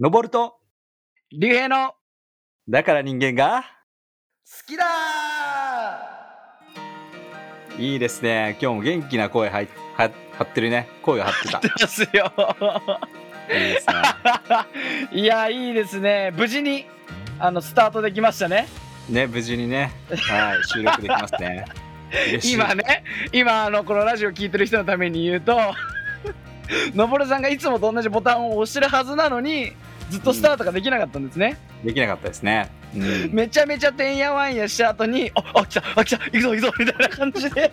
登ると、竜兵の好だから人間が、きだいいですね。今日も元気な声はは張ってるね。声が張ってた。ーですよいいですね。いやいいですね無事にあのスタートできましたねね、無事にね、はい、収録できますね。今ね今あのこのラジオ聞いてる人のために言うと のぼるさんがいつもと同じボタンを押してるはずなのにずっとスタートができなかったんですね、できなかったですね。うん、めちゃめちゃてんやわんやした後に「ああ来たあ来た行くぞ行くぞ」みたいな感じで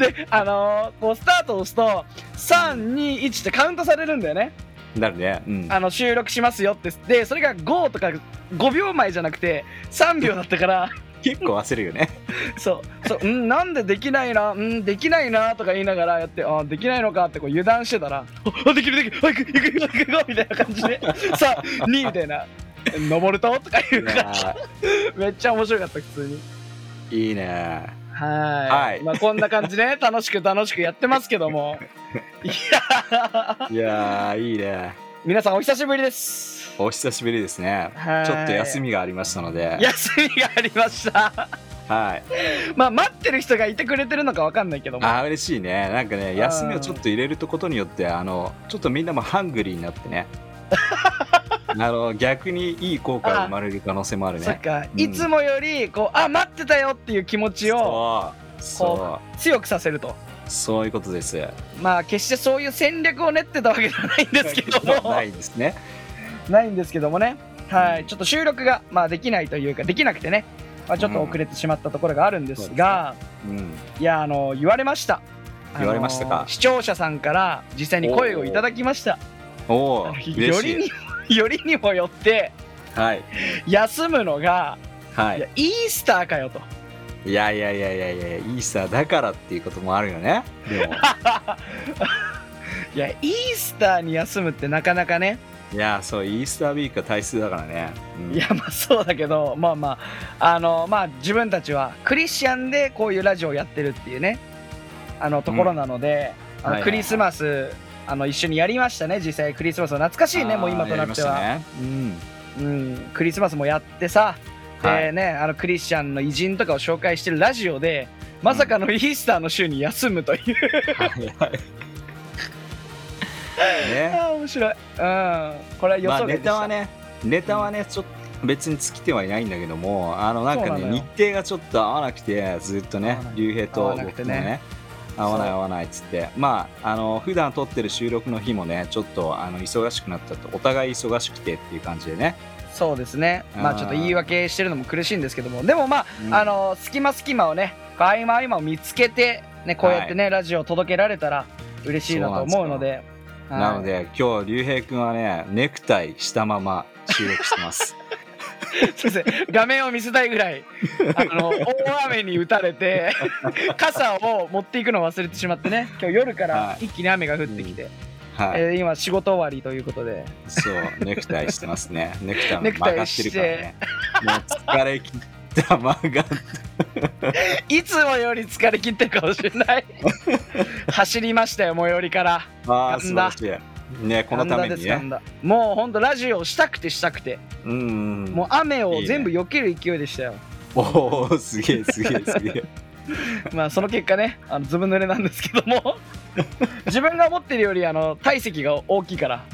であのーこうスタートを押すと321ってカウントされるんだよねなるね。うん。あの収録しますよってでそれが5とか5秒前じゃなくて3秒だったから結構焦るよね。そう。そううんなんでできないな？うんできないなとか言いながらやってあできないのかってこう油断してたらああできるできるあ行く行く行く行く行くみたいな感じで さあ2みたいな。登ると？とか言ういからやめっちゃ面白かった普通に。ーいいね。はい。はい。まあこんな感じでね。楽しく楽しくやってますけども。いやいやー、いいね。皆さんお久しぶりですお久しぶりですね。はいちょっと休みがありましたので。休みがありましたはい。まあ待ってる人がいてくれてるのかわかんないけどもあー嬉しいね。なんかね、ん休みをちょっと入れることによって、あの、ちょっとみんなもハングリーになってね。あの逆にいい効果が生まれる可能性もあるね。そっか、うんいつもよりこうあ待ってたよっていう気持ちをそうそ強くさせるとうそういうことです。まあ決してそういう戦略を練ってたわけではないんですけどもないですね。ないんですけどもね。はい。ちょっと収録が、まあ、できないというかできなくてね、まあ、ちょっと遅れてしまったところがあるんですが、うん。いやあの言われました。言われましたか？視聴者さんから実際に声をいただきました。おお、よりい。に よりにもよってはい。休むのが、、はい。やイースターかよと。い。いやいやいやいやいやイースターだからっていうこともあるよね。でも。いやイースターに休むってなかなかねいやそうイースターウィークが大切だからね。うん。いやまあそうだけどまあまああのまあ自分たちはクリスチャンでこういうラジオをやってるっていうねあのところなので、あのはいはいはい。クリスマスあの一緒にやりましたね実際クリスマスの懐かしいねもう今となっては、あーやりましたね。うん、クリスマスもやってさで、はい。ねあのクリスチャンの偉人とかを紹介してるラジオでまさかのイースターの週に休むという、はい。ね。あー面白い、うん、これは予まあネ想外でした、タはねネタはねちょっと別に尽きてはいないんだけどもあのなんかね日程がちょっと合わなくてずっとね竜兵と僕もね合わない合わないっつって。まああの普段撮ってる収録の日もねちょっとあの忙しくなったとお互い忙しくてっていう感じでね、そうですね。まあちょっと言い訳してるのも苦しいんですけども。でもまあ、うん。あの隙間隙間をね合間合間を見つけてねこうやってね、ラジオを届けられたら嬉しいなと思うのではい。なので今日竜兵くんはねネクタイしたまま収録してます。そうですね。画面を見せたいぐらいあの大雨に打たれて傘を持っていくのを忘れてしまってね今日夜からはい。一気に雨が降ってきて、はい、えー今仕事終わりということで。そうネクタイしてますね。ネクタイも曲がってるからね。もう疲れ切った曲が。っいつもより疲れ切ってるかもしれない。走りましたよ最寄りから。ああ素晴らしい。ねこのためにね。もうほんとラジオをしたくてしたくて。うんもう雨を全部避ける勢いでしたよ。おおすげえすげえすげえ。まあその結果ね、あのずぶ濡れなんですけども、自分が思ってるよりあの体積が大きいから、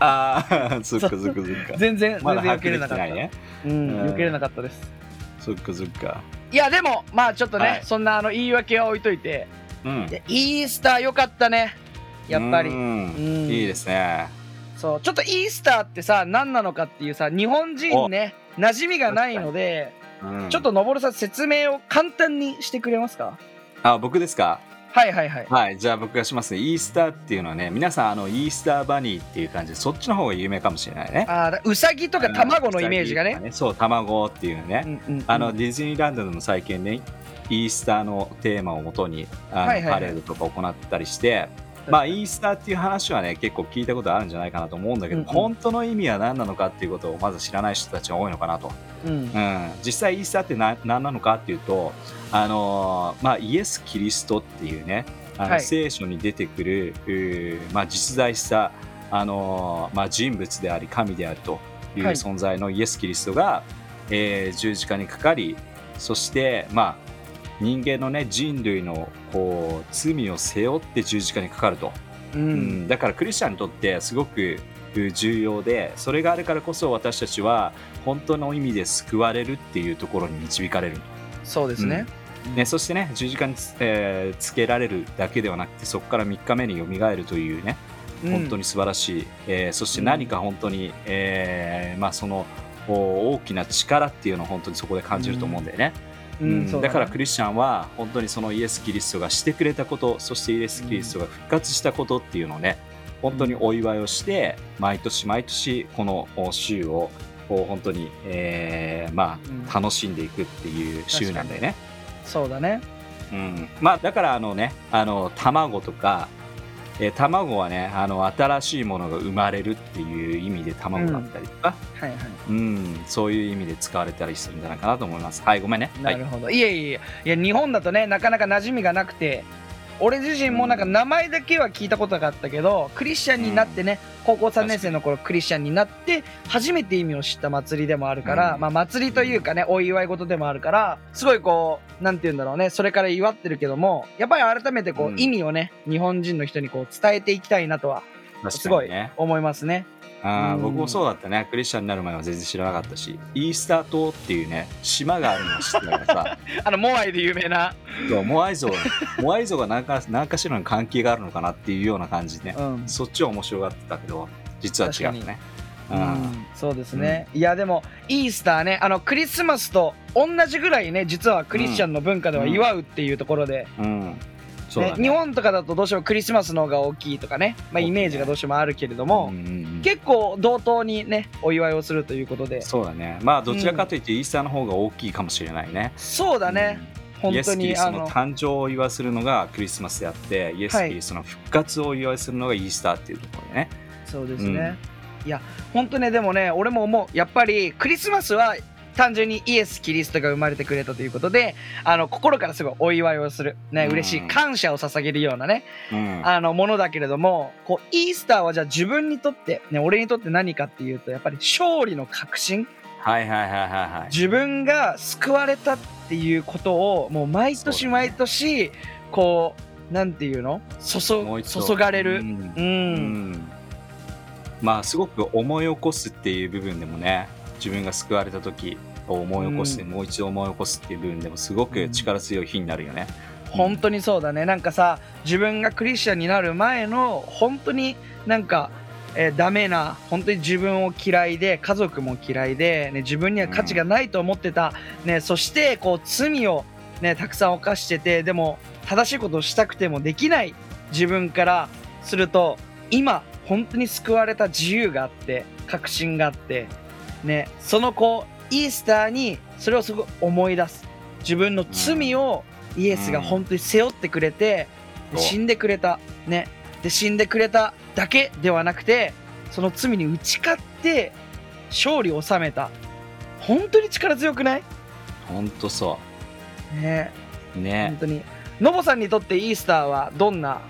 ああそっかそっかそっか。全然、まだ全然避けれなかった。避けれなかったです。そっかそっか。いやでもまあちょっとね、はい。そんなあの言い訳は置いといて、うん。イースター良かったね。やっぱり。いいですね。そう。ちょっとイースターってさ何なのかっていうさ日本人ね馴染みがないので、うん。ちょっとのぼるさん説明を簡単にしてくれますか？あ僕ですか？はいはいはい。はいじゃあ僕がしますね。イースターっていうのはね皆さんあのイースターバニーっていう感じでそっちの方が有名かもしれないね。あーだうさぎとか卵のイメージがね。うさぎとかそう卵っていうね、うんうんうん。あのディズニーランドでも最近ねイースターのテーマをもとにあの、はいはいはい。パレードとか行ったりして、まあイースターっていう話はね結構聞いたことあるんじゃないかなと思うんだけど、うんうん。本当の意味は何なのかっていうことをまず知らない人たちが多いのかなと、うん。うん、実際イースターって何何なのかっていうとあのーまあイエス・キリストっていうねあの、はい。聖書に出てくるまあ実在したあのまあ、人物であり神であるというはい。存在のイエス・キリストが、えー十字架にかかりそして、まあ、人間の、ね、人類のこう罪を背負って十字架にかかると、ううん。ん。だからクリスチャンにとってすごく重要でそれがあるからこそ私たちは本当の意味で救われるっていうところに導かれる、そうですね。ね、そしてね十字架につ,、えーつけられるだけではなくてそこから3日目によみがえるというねうん。本当に素晴らしい、えーそして何か本当に、えーまあ、そのお大きな力っていうのを本当にそこで感じると思うんだよね、うん。うんだからクリスチャンは本当にそのイエス・キリストがしてくれたことそしてイエス・キリストが復活したことっていうのをね本当にお祝いをして毎年毎年このお週を本当に、えーまうん。あ、楽しんでいくっていう週なんだよね。そうだね。うん、まあだからあのねあの卵とか、えー卵はねあの新しいものが生まれるっていう意味で卵だったりとか、はいはい。うんそういう意味で使われたりするんじゃないかなと思いますはいごめんねはないるほど。いえいえいえ。いや、日本だとね、なかなか馴染みがなくて、俺自身もなんか名前だけは聞いたことがあったけど、クリスチャンになってね、高校3年生の頃クリスチャンになって、初めて意味を知った祭りでもあるから、うん。まあ祭りというかね、お祝い事でもあるから、すごいこう、なんて言うんだろうね、それから祝ってるけども、やっぱり改めてこう、うん。意味をね、日本人の人にこう伝えていきたいなとは、確すごい思いますね。あ僕もそうだったね。クリスチャンになる前は全然知らなかったし。イースター島っていうね島があるのを知ってたからさ。あの、モアイで有名な、そうモアイ像モアイ像が何か何かしらの関係があるのかなっていうような感じでね、うん。そっちは面白がってたけど実は違ったねうん、そうですね、いやでもイースターねあのクリスマスと同じぐらいね実はクリスチャンの文化では祝うっていうところで、うん、うんねね。日本とかだとどうしてもクリスマスの方が大きいとかね、まあ、イメージがどうしてもあるけれども、うんうんうん。結構同等にねお祝いをするということで。そうだね。まあどちらかというとイースターの方が大きいかもしれないね、そうだね、うん。イエ本当ス・キリストのにあの誕生を祝いするのがクリスマスであってイエス・はいキリストの復活をお祝いするのがイースターっていうところでね、そうですね、いや本当ねでもね俺も思う。やっぱりクリスマスは単純にイエス・キリストが生まれてくれたということであの心からすごいお祝いをする、ね、うん。嬉しい感謝を捧げるようなねうん。あのものだけれどもこうイースターはじゃあ自分にとって、ね、俺にとって何かっていうとやっぱり勝利の確信。はいはいはいはいはい。自分が救われたっていうことをもう毎年毎年こうなんていうの？注注がれる、うん。うん。うん。まあすごく思い起こすっていう部分でもね自分が救われた時を思い起こす、うん。もう一度思い起こすっていう部分でもすごく力強い日になるよね、本当にそうだね。なんかさ自分がクリスチャンになる前の本当になんか、えーダメな本当に自分を嫌いで家族も嫌いで、ね、自分には価値がないと思ってた、ね、そしてこう罪を、ね、たくさん犯しててでも正しいことをしたくてもできない自分からすると今本当に救われた自由があって確信があって、ね、そのこうイースターにそれをすごい思い出す。自分の罪をイエスが本当に背負ってくれて、死んでくれた。ね。で死んでくれただけではなくてその罪に打ち勝って勝利を収めた。本当に力強くない？ほんとそね。うね。本当に。ノボさんにとってイースターはどんな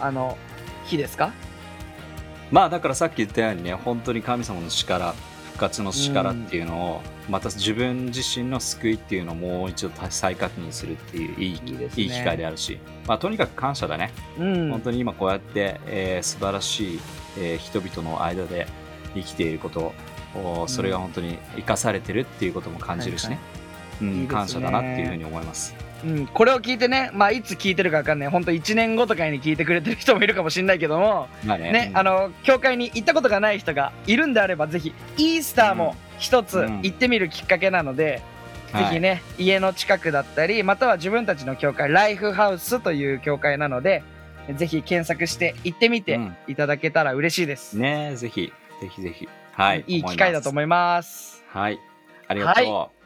あの日ですか？まあだからさっき言ったようにね本当に神様の力復活の力っていうのを、また自分自身の救いっていうのをもう一度再確認するっていういいいいね。いい機会であるし、まあ、とにかく感謝だね、うん。本当に今こうやって、えー素晴らしい、えー人々の間で生きていることおそれが本当に生かされてるっていうことも感じるしね、うんね。感謝だなっていうふうに思います。うん、これを聞いてね、まあ、いつ聞いてるか分かんない。本当1年後とかに聞いてくれてる人もいるかもしれないけども、まあね。ねうんあの教会に行ったことがない人がいるんであればぜひイースターも一つうん。行ってみるきっかけなので、はい。ぜひね家の近くだったりまたは自分たちの教会ライフハウスという教会なのでぜひ検索して行ってみてうん。いただけたら嬉しいです、ねぜひぜひぜひ。はいいい機会だと思いいます。はい。ありがとう、い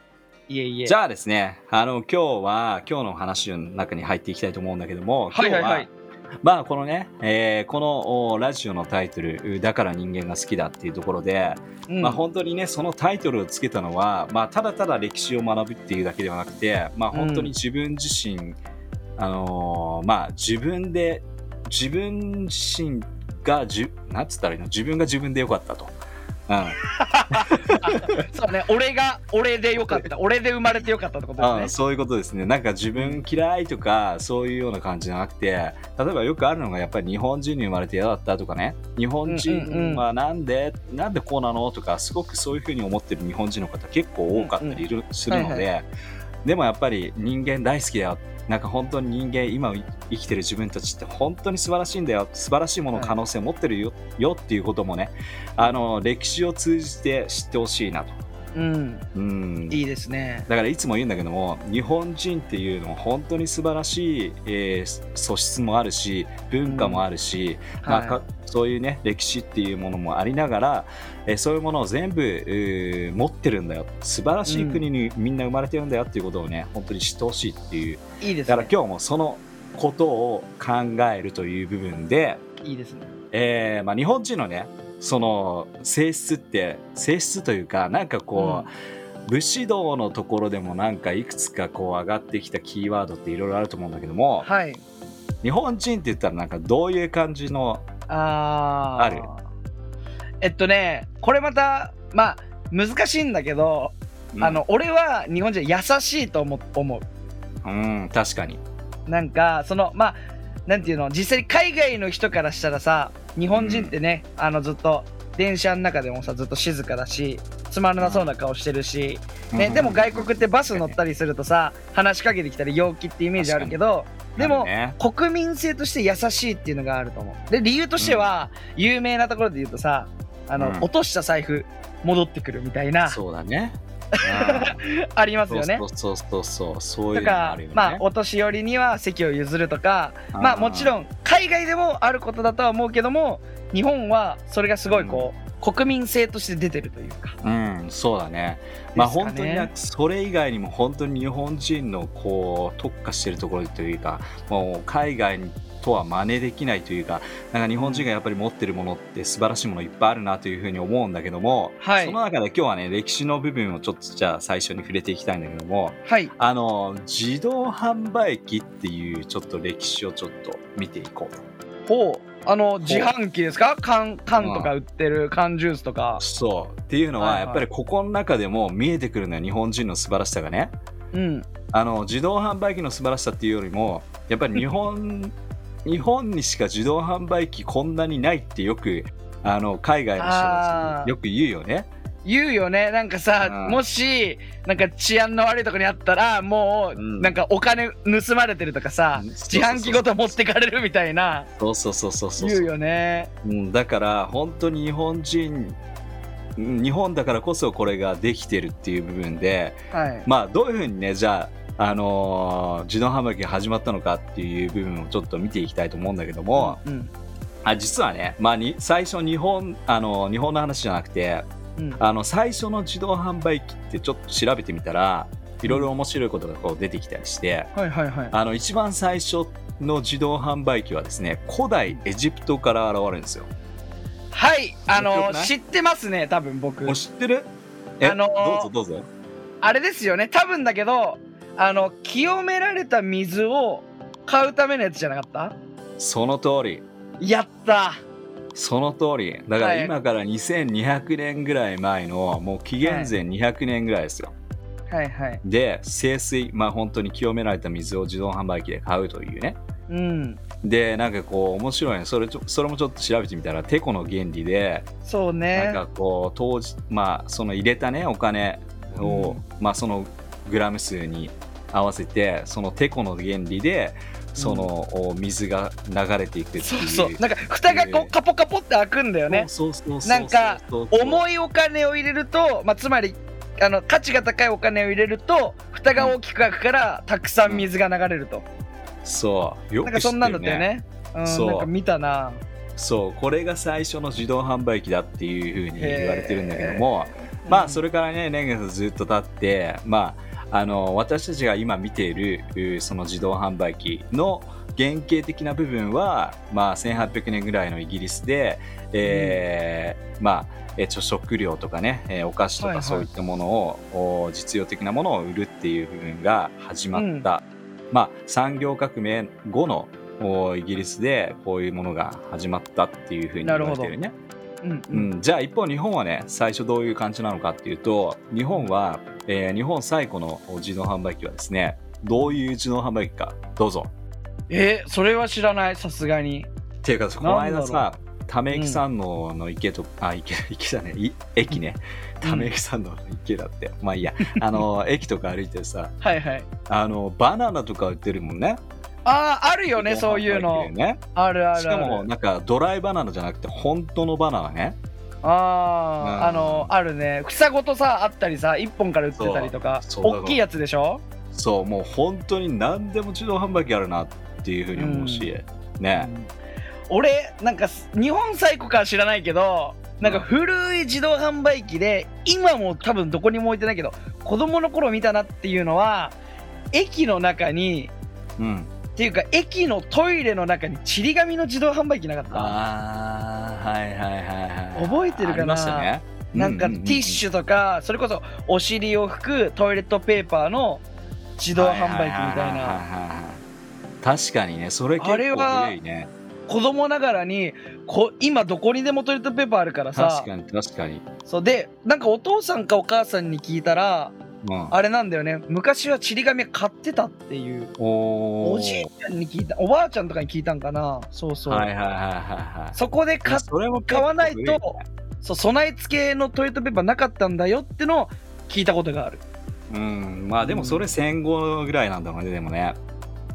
えいえ。じゃあですね、あの、今日は、今日の話の中に入っていきたいと思うんだけども、はいはいはい。今日はまあ、このね、えーこのおラジオのタイトル、だから人間が好きだっていうところで、うん。まあ、本当にね、そのタイトルをつけたのは、まあ、ただただ歴史を学ぶっていうだけではなくて、まあ、本当に自分自身、あのーまあ、自分で、自分自身がじゅなんつったらいいの？自分が自分でよかったと。うん、そうね俺が俺でよかった 俺で生まれてよかったってことですね。あそういうことですね。なんか自分嫌いとかそういうような感じじゃなくて、例えばよくあるのがやっぱり日本人に生まれて嫌だったとかね、日本人はなんで、なんでこうなのとか、すごくそういうふうに思ってる日本人の方結構多かったりするので、はいでもやっぱり人間大好きだよ。なんか本当に人間今生きてる自分たちって本当に素晴らしいんだよ素晴らしいもの可能性を持ってるよ,、よっていうこともねあの歴史を通じて知ってほしいなと。うん。うん、いいですね。だからいつも言うんだけども日本人っていうのは本当に素晴らしい、えー素質もあるし文化もあるし、まあはい。かそういうね歴史っていうものもありながら、えーそういうものを全部、えー持ってるんだよ。素晴らしい国にみんな生まれてるんだよっていうことをね本当に知ってほしいっていう。いいですね。だから今日もそのことを考えるという部分で、いいですね。えーまあ、日本人のねその性質って性質というかなんかこう、武士道のところでもなんかいくつかこう上がってきたキーワードっていろいろあると思うんだけどもはい。日本人って言ったらなんかどういう感じのあー。ある？えっとねこれまたまあ難しいんだけど、あの俺は日本人優しいと思思う。うん、うん確かに。なんかそのまあなんていうの実際に海外の人からしたらさ日本人ってね、あのずっと電車の中でもさずっと静かだしつまらなそうな顔してるし、ね、でも外国ってバス乗ったりするとさ話しかけてきたり陽気ってイメージあるけどでも、ね。国民性として優しいっていうのがあると思う。で理由としては、有名なところで言うとさあの、うん。落とした財布戻ってくるみたいな。そうだね ありますうんよね。そうそうそうそうそういうとかのもあるよね。まあお年寄りには席を譲るとかまあもちろん海外でもあることだとは思うけども日本はそれがすごいこう、国民性として出てるというか。うん、そうだね。まあね本当にそれ以外にも本当に日本人のこう特化してるところというか、もう海外とは真似できないというか、なんか日本人がやっぱり持ってるものって素晴らしいものいっぱいあるなというふうに思うんだけども、はい。その中で今日はね歴史の部分をちょっとじゃあ最初に触れていきたいんだけども、はい。あの自動販売機っていうちょっと歴史をちょっと見ていこう。と。ほう。あの自販機ですか？缶缶とか売ってる缶ジュースとか。そう。っていうのはやっぱりここの中でも見えてくるのよ日本人の素晴らしさがね。うん。あの自動販売機の素晴らしさっていうよりもやっぱり日本日本にしか自動販売機こんなにないってよくあの海外の人たちよく言うよね。言うよね。なんかさ、うん。もしなんか治安の悪いとこにあったらもう、うん。なんかお金盗まれてるとかさうん。自販機ごと持ってかれるみたいな。そうそうそうそうそう。言うよね。うん、だから本当に日本人うん日本だからこそこれができてるっていう部分ではい。まあどういうふうにねじゃあ、あのー自動販売機が始まったのかっていう部分をちょっと見ていきたいと思うんだけども、うんあ実はね、まあ、に最初日本あの日本の話じゃなくてうん。あの最初の自動販売機ってちょっと調べてみたらいろいろ面白いことがこう出てきたりしてはいはいはい。あの一番最初の自動販売機はですね古代エジプトから現れるんですよ。はいあの知ってますね多分僕。知ってる？え、あのーどうぞどうぞ。あれですよね多分だけどあの清められた水を買うためのやつじゃなかった？その通り。やった！その通り。だかはい。ら今から2200年ぐらい前のもう紀元前200年ぐらいですよ。はいはい。で清水まあ本当に清められた水を自動販売機で買うというね。うん。でなんかこう面白いね。それちょそれもちょっと調べてみたらテコの原理でそうなんねかこう当時まあその入れたねお金を、うん。まあそのグラム数に合わせてそのテコの原理でその、お水が流れていくっていう。そうそう。なんか蓋がこうカポカポって開くんだよね。そうそうそうなんか重いお金を入れると、まあ、つまりあの価値が高いお金を入れると蓋が大きく開くからたくさん水が流れると、そう。よくなんかそんなんだったよね。うんそう。なんか見たな。そう。これが最初の自動販売機だっていうふうに言われてるんだけどもまあそれからね年月ずっと経ってまああの私たちが今見ているうその自動販売機の原型的な部分は、まあ、1800年ぐらいのイギリスで、えーまあえ食料とかね、えーお菓子とはいはい。かそういったものを、お実用的なものを売るっていう部分が始まった、まあ、産業革命後のおイギリスでこういうものが始まったっていうふうに言われてるね。うんううんん、じゃあ一方日本はね最初どういう感じなのかっていうと日本は、えー日本最古の自動販売機はですねどういう自動販売機かどうぞ。えそれは知らないさすがに。っていうかこの間さため池山王の池と、あ池池じゃねい駅ね。うん。ため池山王の池だって、まあいいや。あの駅とか歩いてさはいはい。あのバナナとか売ってるもんね。あああるよねそういうの。ね。あるあるある。しかもなんかドライバナナじゃなくて本当のバナナねああ、うんあのあるね。房ごとさあったりさ1本から売ってたりとか大きいやつでしょ？そうもう本当に何でも自動販売機あるなっていうふうに思うし、ね。俺なんか日本最古かは知らないけどなんか古い自動販売機で今も多分どこにも置いてないけど子供の頃見たなっていうのは駅の中にうんっていうか駅のトイレの中にちり紙の自動販売機なかった？ああはいはいはいはい。覚えてるかな？ありましたね。なんかティッシュとかそれこそお尻を拭くトイレットペーパーの自動販売機みたいな。な確かにねそれ結構古いね。子供ながらにこ今どこにでもトイレットペーパーあるからさ。確かに確かに、そうでなんかお父さんかお母さんに聞いたらうん、あれなんだよね。昔はちり紙買ってたっていう。おおじいちゃんに聞いたおばあちゃんとかに聞いたんかな。そうそう、はいはいはいはいはい。そこで買買わないとそう備え付けのトイレットペーパーなかったんだよってのを聞いたことがある。うん。まあでもそれ戦後ぐらいなんだろうねでもね。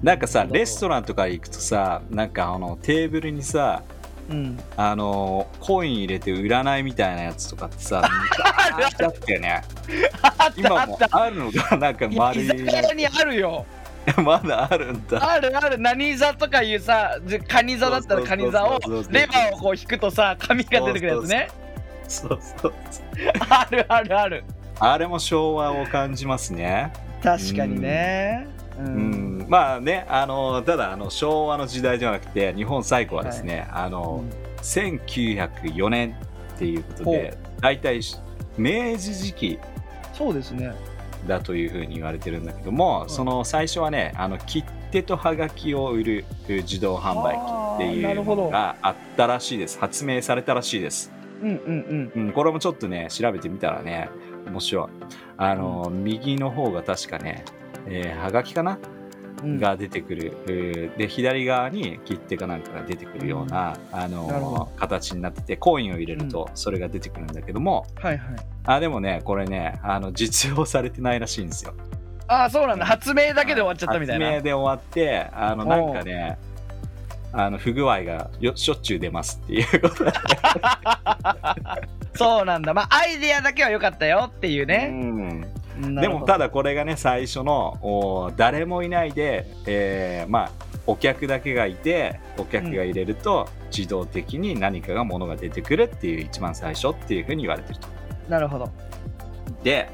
なんかさレストランとか行くとさなんかあのテーブルにさうん。あのコイン入れて売らないみたいなやつとかってさ あったよね。今もあるのがな？んか丸い居酒屋にあるよまだあるんだあるある何座とかいうさじカニ座だったらカニ座をレバーをこう引くとさ紙が出てくるやつねそうそうあるあるあるあれも昭和を感じますね確かにねううん。んまあねあのただあの昭和の時代ではなくて日本最古はですね、あの1904年っていうことほで大体明治時期そうですね。だというふうに言われてるんだけども、その最初はねあの切手とはがきを売る自動販売機っていうのがあったらしいです。発明されたらしいです、うんうんうん、これもちょっとね調べてみたらね面白い。あの、右の方が確かね、えーはがきかな？うん。うんが出てくる、えーで左側に切手かなんかが出てくるような、あなるほの形になっててコインを入れるとそれが出てくるんだけども、はいはい。あでもねこれねあの実用されてないらしいんですよ。ああそうなんだ。発明だけで終わっちゃったみたいな。発明で終わってあのなんかねあの不具合がよしょっちゅう出ますっていうことで、そうなんだ。まあアイデアだけは良かったよっていううね、ん。なるほどでもただこれがね最初のお誰もいないで、えーまあお客だけがいてお客が入れると自動的に何かが物が出てくるっていう一番最初っていうふうに言われてると。なるほど。で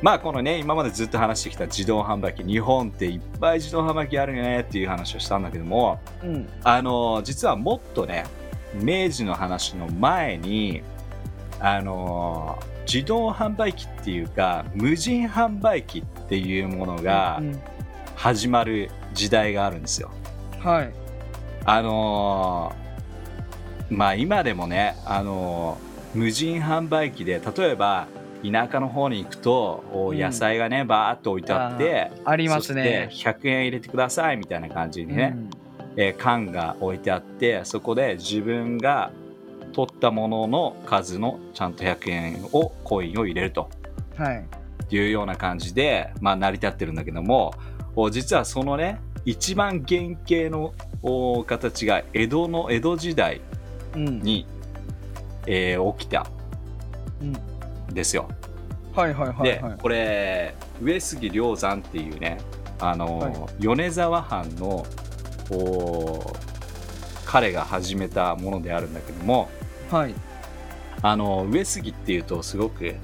まあこのね今までずっと話してきた自動販売機日本っていっぱい自動販売機あるよねっていう話をしたんだけどもうん。あの実はもっとね明治の話の前にあの自動販売機っていうか無人販売機っていうものがうん始まる時代があるんですよ。はい。あのまあ今でもね、あの無人販売機で例えば田舎の方に行くと、おうん。野菜がねバーッと置いてあってありますね。そして100円入れてくださいみたいな感じにね、うん。えー缶が置いてあってそこで自分が取ったものの数のちゃんと100円をコインを入れると。はい。いうような感じで、まあ、成り立ってるんだけどもお実はそのね一番原型のお形が江戸の江戸時代うん。に、えー起きたうん。んですよ。はいはいはいではい。これ上杉鷹山っていうねあの、はい。米沢藩のお彼が始めたものであるんだけどもはい。あの上杉っていうとすごく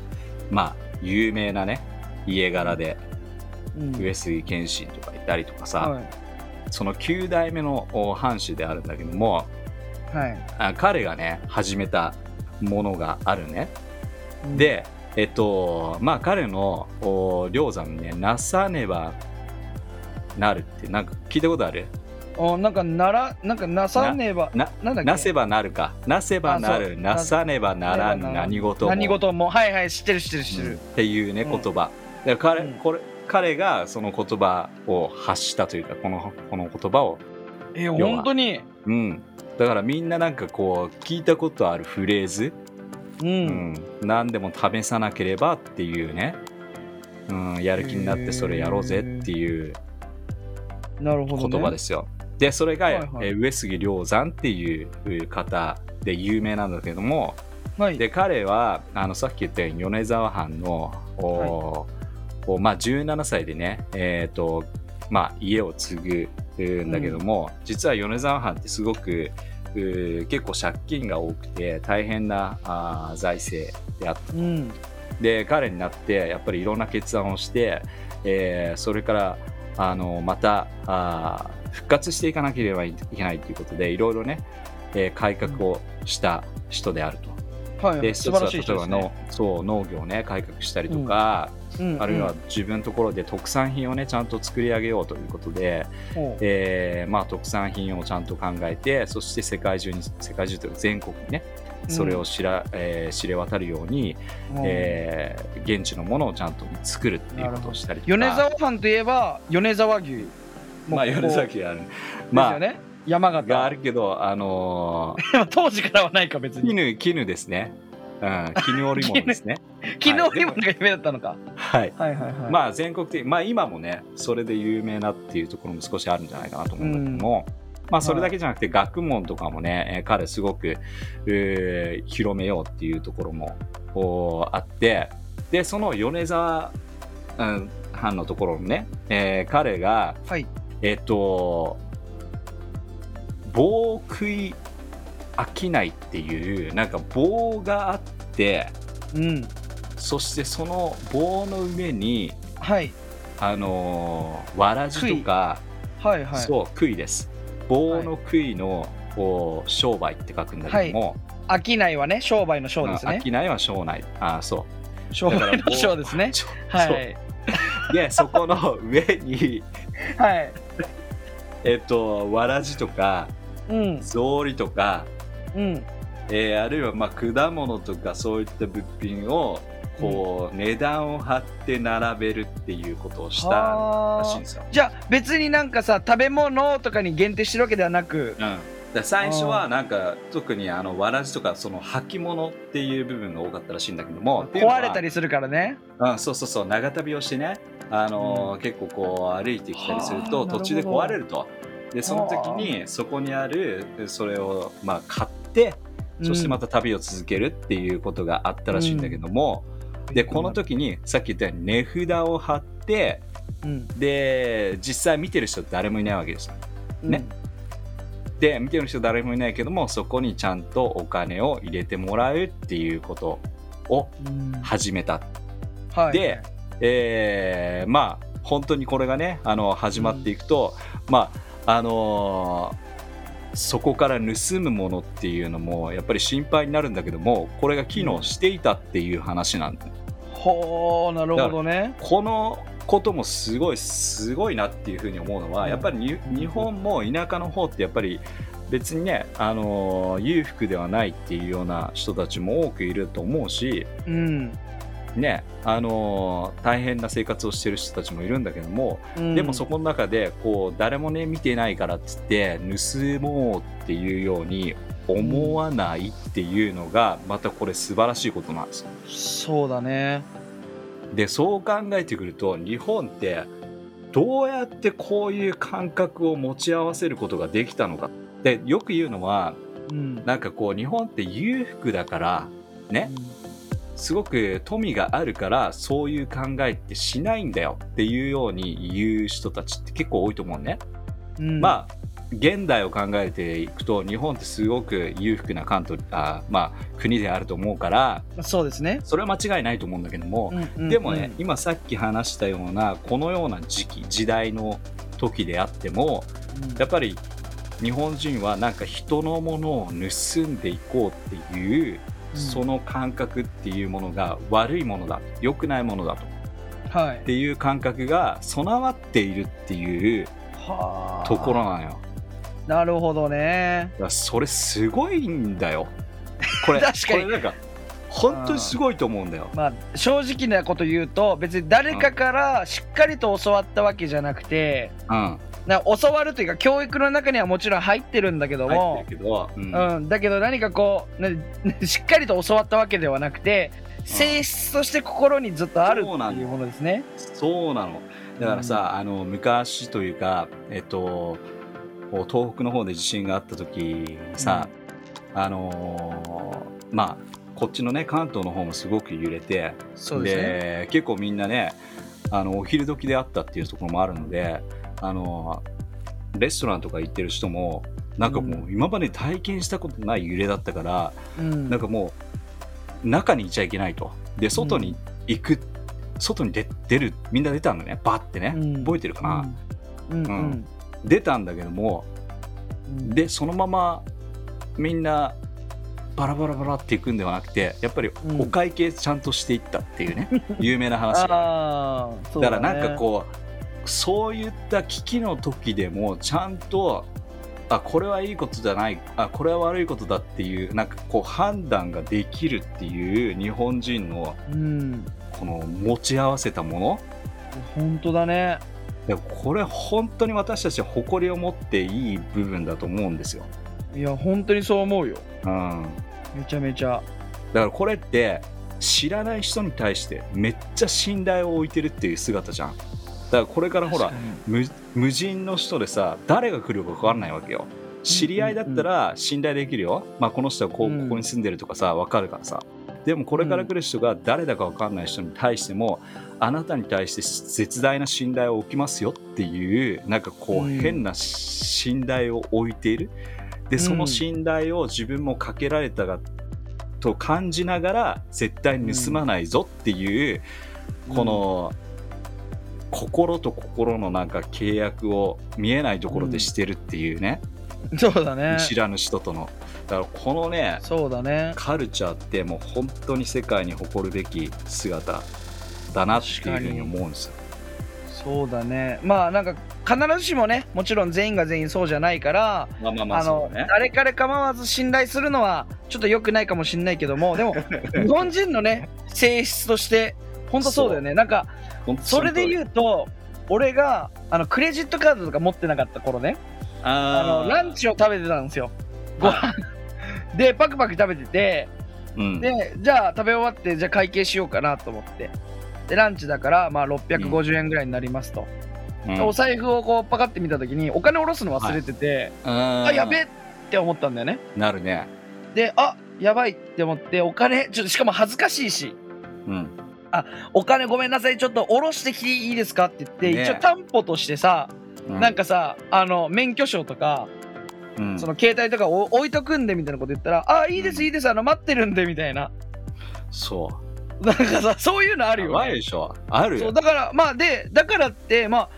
まあ有名なね家柄でうん。上杉謙信とかいたりとかさ、はい。その9代目のお藩主であるんだけどもはい。あ彼がね始めたものがあるね。うん。でえっとまあ彼のお梁山ねなさねばなるってなんか聞いたことある？おなんかならなんかなさねばななんだっけ？なせばなるか。なせばなるなさねばならんな何事も。何事も。はいはい知ってる知ってる知ってる、っていうねうん。言葉、で彼うん。これ彼がその言葉を発したというかこのこの言葉を、えは。本当に？うん、だからみんななんかこう聞いたことあるフレーズ、うん、うん、何でも試さなければっていうね、うん、やる気になってそれやろうぜっていうなるほど、ね、言葉ですよ。でそれが、はいはい。えー上杉良山っていう方で有名なんだけどもはい。で彼はあのさっき言ったように米沢藩の、おおまあ、17歳でね、えーとまあ、家を継ぐんだけども、実は米沢藩ってすごく結構借金が多くて大変なあー財政であった。うん。で彼になってやっぱりいろんな決断をして、えーそれからあのまたあー復活していかなければいけないということでいろいろね、えー改革をした人であると。はいで一つは例えばの、そう農業をね改革したりとか、うん。あるいは自分のところで特産品をねちゃんと作り上げようということで、えーまあ、特産品をちゃんと考えてそして世界中に世界中というか全国にねそれを知ら、えー知れ渡るように、うん。えー現地のものをちゃんと作るっていうことをしたりとか。米沢藩といえば米沢牛。まあ米沢牛ある。まあ山形。があるけどあのでも 当時からはないか別ー、に。絹絹ですね。うん絹織物ですね。昨日今が有名だったのか。はい。はいはいはい。まあ全国的まあ今もねそれで有名なっていうところも少しあるんじゃないかなと思うんだけども、まあそれだけじゃなくて学問とかもね、えー彼すごく、えー広めようっていうところもあってでその米沢、うん、藩のところのね、えー彼がはい。えっ、と棒食い商いっていうなんか棒があってうん。そしてその棒の上にはい。あのーわらじとか、はいはい。そう杭です棒の杭の、こう商売って書くんだけども、商い。はね商売の商ですね。商いは商内あそう。商売の商ですね。はい。でそこの上にはい。えっとわらじとかうん。草履とか、うん。えーあるいはまあ果物とかそういった物品をこう、値段を張って並べるっていうことをしたらしいんですよ。じゃあ別になんかさ食べ物とかに限定してるわけではなく。うん。で最初はなんか特にあのわらじとかその履物っていう部分が多かったらしいんだけども壊れたりするからね。うん、そうそうそう。長旅をしてね、あのー結構こう歩いてきたりするとはあ途中で壊れると。でその時にそこにあるそれをまあ買ってそしてまた旅を続けるっていうことがあったらしいんだけども、でこの時にさっき言ったように値札を貼ってうん。で実際見てる人誰もいないわけですよ。ね。で見てる人誰もいないけどもそこにちゃんとお金を入れてもらうっていうことをうん。始めた。はい。でえーまあ本当にこれがねあの始まっていくと、まああのーそこから盗むものっていうのもやっぱり心配になるんだけどもこれが機能していたっていう話なんだ、ほうなるほどね。このこともすごいすごいなっていうふうに思うのは、うん。やっぱりに日本も田舎の方ってやっぱり別にね、あのー裕福ではないっていうような人たちも多くいると思うし、うん。ねあのー大変な生活をしてる人たちもいるんだけども、うん。でもそこの中でこう誰もね見てないからっつって盗もうっていうように思わないっていうのがまたこれ素晴らしいことなんですよ。そうだね。でそう考えてくると日本ってどうやってこういう感覚を持ち合わせることができたのか。でよく言うのはうん。なんかこう日本って裕福だからね。すごく富があるからそういう考えってしないんだよっていうように言う人たちって結構多いと思うね。うん。まあ現代を考えていくと日本ってすごく裕福な関東あ、まあ、国であると思うからそうですね。それは間違いないと思うんだけども、うんうんでもね、今さっき話したようなこのような時期時代の時であってもうん。やっぱり日本人はなんか人のものを盗んでいこうっていう、うん。その感覚っていうものが悪いものだ良くないものだと。はい。っていう感覚が備わっているっていうはあ。ところなのよ。なるほどね。それすごいんだよ。これ確かに。これなんか本当にすごいと思うんだよ。まあ正直なこと言うと別に誰かからしっかりと教わったわけじゃなくてうん。な教わるというか教育の中にはもちろん入ってるんだけど入もうん。うん、だけど何かこう、ね、しっかりと教わったわけではなくて性質として心にずっとあるっていうものですね。そうなの。だからさ、あの昔というかえっと東北の方で地震があった時にさ、あのーまあこっちのね関東の方もすごく揺れてですね。結構みんなねあのお昼時であったっていうところもあるのであのレストランとか行ってる人もなんかもう今まで体験したことない揺れだったから、うん。なんかもう中にいちゃいけないと。で外に行く、外に出出るみんな出たんだね。バッてね、うん。覚えてるかな、うんうん。うん出たんだけどもうんでそのままみんなバラバラバラっていくんではなくてやっぱりうん。お会計ちゃんとしていったっていうね、有名な話が。だからねなんかこうそういった危機の時でもちゃんとあこれはいいことじゃないあこれは悪いことだっていうなんかこう判断ができるっていう日本人のうん。この持ち合わせたもの。本当だねでこれ本当に私たちは誇りを持っていい部分だと思うんですよ。いや本当にそう思うよ。うん、めちゃめちゃ。だからこれって知らない人に対してめっちゃ信頼を置いてるっていう姿じゃん。だからこれからほら無無人の人でさ誰が来るか分かんないわけよ。知り合いだったら信頼できるよ、まあ、この人はこここに住んでるとかさ分かるからさでもこれから来る人が誰だか分かんない人に対してもあなたに対して絶大な信頼を置きますよっていうなんかこううん変な信頼を置いている。でその信頼を自分もかけられたがと感じながら絶対に盗まないぞっていうこの心と心のなんか契約を見えないところでしてるっていうね、そうだね。見知らぬ人との。だからこのねそうだね。カルチャーってもう本当に世界に誇るべき姿だなっていうふうに思うんですよ。そうだね。まあなんか必ずしもねもちろん全員が全員そうじゃないからまあまあまああのね。誰彼構わず信頼するのはちょっと良くないかもしれないけどもでも 日本人のね性質として本当そうだよね。なんかそれで言うと俺があのクレジットカードとか持ってなかった頃ねああのランチを食べてたんですよ。ご飯。でパクパク食べてて。うん、でじゃあ食べ終わってじゃあ会計しようかなと思って。でランチだからまあ650円ぐらいになりますと、うん。お財布をこうパカって見た時にお金下ろすの忘れてて、ああやべえって思ったんだよね。なるね。であやばいって思ってお金ちょっとしかも恥ずかしいし。うん。お金ごめんなさいちょっと下ろしてきていいですかって言って、ね一応担保としてさ、うん。なんかさあの免許証とか、うん。その携帯とかを置いとくんでみたいなこと言ったらあいいですいいですあの待ってるんでみたいな。そう。なんかさそういうのあるよね。いでしょ。あるよ。そうだからまあでだからってまあ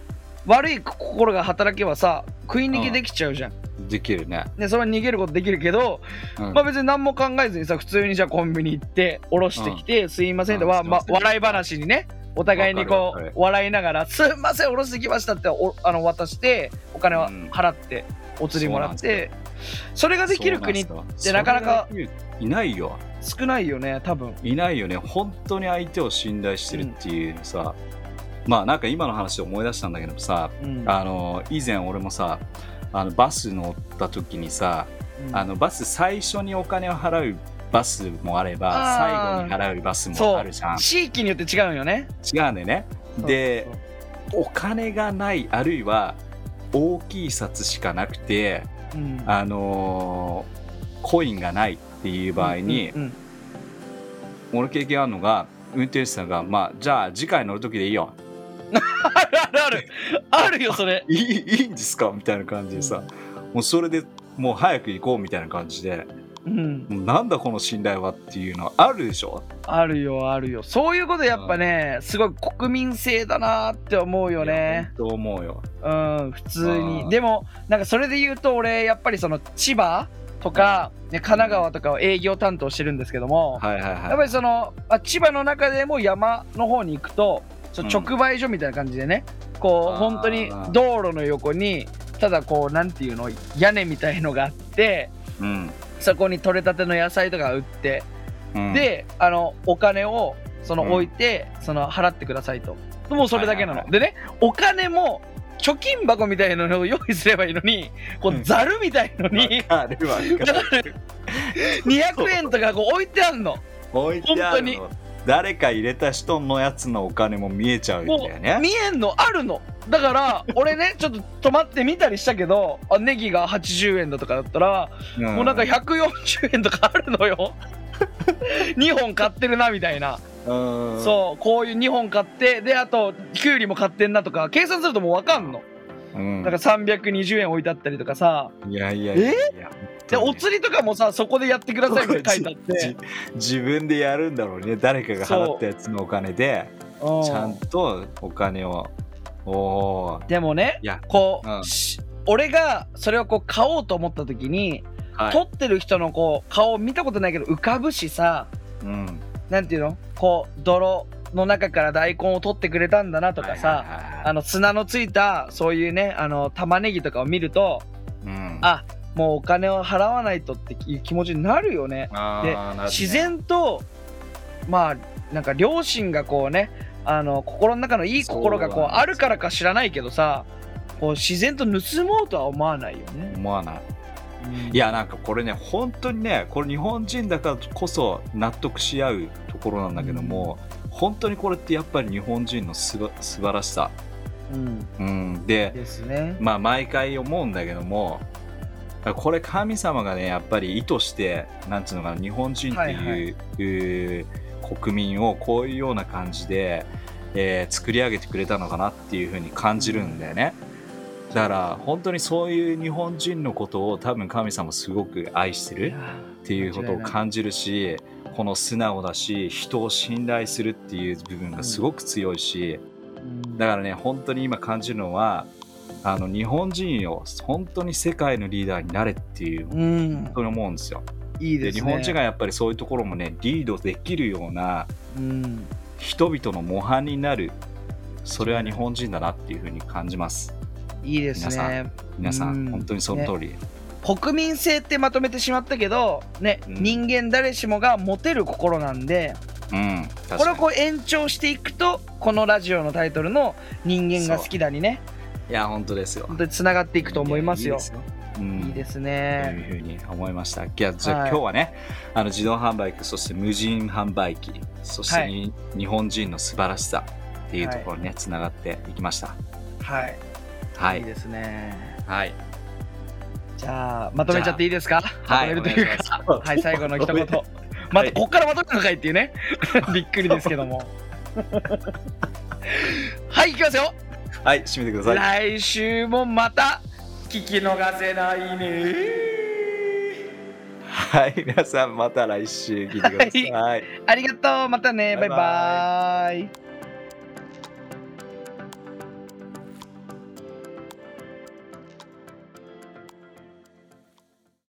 悪い心が働けばさ食い逃げできちゃうじゃん、できるね。でそれは逃げることできるけど、うん。まあ別に何も考えずにさ普通にじゃあコンビニ行って下ろしてきて、すいませんとは、まあ笑い話にねお互いにこう笑いながら「すいません下ろしてきました」っておあの渡してお金をうん。払って、お釣りもらってそれができる国そうなんですてよ。なかなかいないよ。少ないよね多分。いないよね。本当に相手を信頼してるっていうのさ、まあなんか今の話で思い出したんだけどさうん。あの以前俺もさあのバス乗った時にさ、うん。あのバス最初にお金を払うバスもあれば最後に払うバスもあるじゃん。地域によって違うんよね。違うんだよね。でお金がないあるいは大きい札しかなくてそううん。あのーコインがないっていう場合に、うんうん俺経験あるのが運転手さんが「まあじゃあ次回乗る時でいいよ。あるあるある。あるよそれ。いいいいんですか?」みたいな感じでさ、もうそれでもう早く行こうみたいな感じでうん。なんだこの信頼はっていうのはあるでしょ？あるよあるよ。そういうことやっぱねすごい国民性だなって思うよね。と思うよ。うん普通うん。にでもなんかそれで言うと俺やっぱりその千葉とか、ね、神奈川とかを営業担当してるんですけども、はいはいやっはぱりそのあ千葉の中でも山の方に行くと直売所みたいな感じでね、こうあー。本当に道路の横にただこうなんていうの屋根みたいのがあってうんそこに取れたての野菜とか売って、うん。であのお金をそのうん置いて、その払ってくださいと。もうそれだけなの、はいはいはい。でねお金も貯金箱みたいなのを用意すればいいのにこううん。ざるみたいのにわかるわかる。200円とかこう置いてあんの。置いてある本の誰か入れた人のやつのお金も見えちゃうんだよね見えんの。あるのだから俺ねちょっと止まって見たりしたけどあネギが80円だとかだったら、もうなんか140円とかあるのよ。2本買ってるなみたいな、うん。そうこういう2本買ってであときゅうりも買ってんなとか計算するともう分かんの。うん。だから320円置いてあったりとかさ。いやいやいやでお釣りとかもさそこでやってくださいって書いてあってじ自分でやるんだろうね。誰かが払ったやつのお金でうん。ちゃんとお金をでもねこう、うん。し俺がそれをこう買おうと思った時に、はい。撮ってる人のこう顔見たことないけど浮かぶしさうん。なんていうの？こう泥の中から大根を取ってくれたんだなとかさ、あの砂のついたそういうねあの玉ねぎとかを見るとうん。あもうお金を払わないとっていう気持ちになるよね。で自然とまあなんか両親がこうねあの心の中のいい心がこうあるからか知らないけどさこう自然と盗もうとは思わないよね。思わない。うん。いやなんかこれね本当にねこれ日本人だからこそ納得し合うところなんだけども、本当にこれってやっぱり日本人のすば素晴らしさ、うん、うん、でですね。まあ毎回思うんだけどもこれ神様がねやっぱり意図してなんていうのかな日本人っていう,、はいはい国民をこういうような感じで、えー作り上げてくれたのかなっていうふうに感じるんだよね。だから本当にそういう日本人のことを多分神様すごく愛してるっていうことを感じるしこの素直だし人を信頼するっていう部分がすごく強いし、だからね本当に今感じるのはあの日本人を本当に世界のリーダーになれっていううん本、当に思うんですよ。いいでね。です日本人がやっぱりそういうところもねリードできるようなうん、人々の模範になるそれは日本人だなっていうふうに感じます。いいです皆さね。皆さうんん本当にその通り。国民性ってまとめてしまったけど、ね、うん人間誰しもが持てる心なんで、うん、これをこう延長していくと、このラジオのタイトルの人間が好きだにね、いや本当ですよ。本当につながっていくと思いますよ。いいうんいいですというね。ふうに思いました。じゃあ、はい今日はね、あの自動販売機、そして無人販売機、そしてに、日本人の素晴らしさっていうところにね、つながっていきました。はい。、はいい。いですね。はい。じゃあ、まとめちゃっていいですか？はいまとめるというか、はい、最後の一言。はいまた、こっからまとめるのかいっていうね。びっくりですけども。はい、いきますよ。はい、締めてください。来週もまた聞き逃せないね。はい、皆さんまた来週聞いてください。ありがとう。またね。バイバイババイ。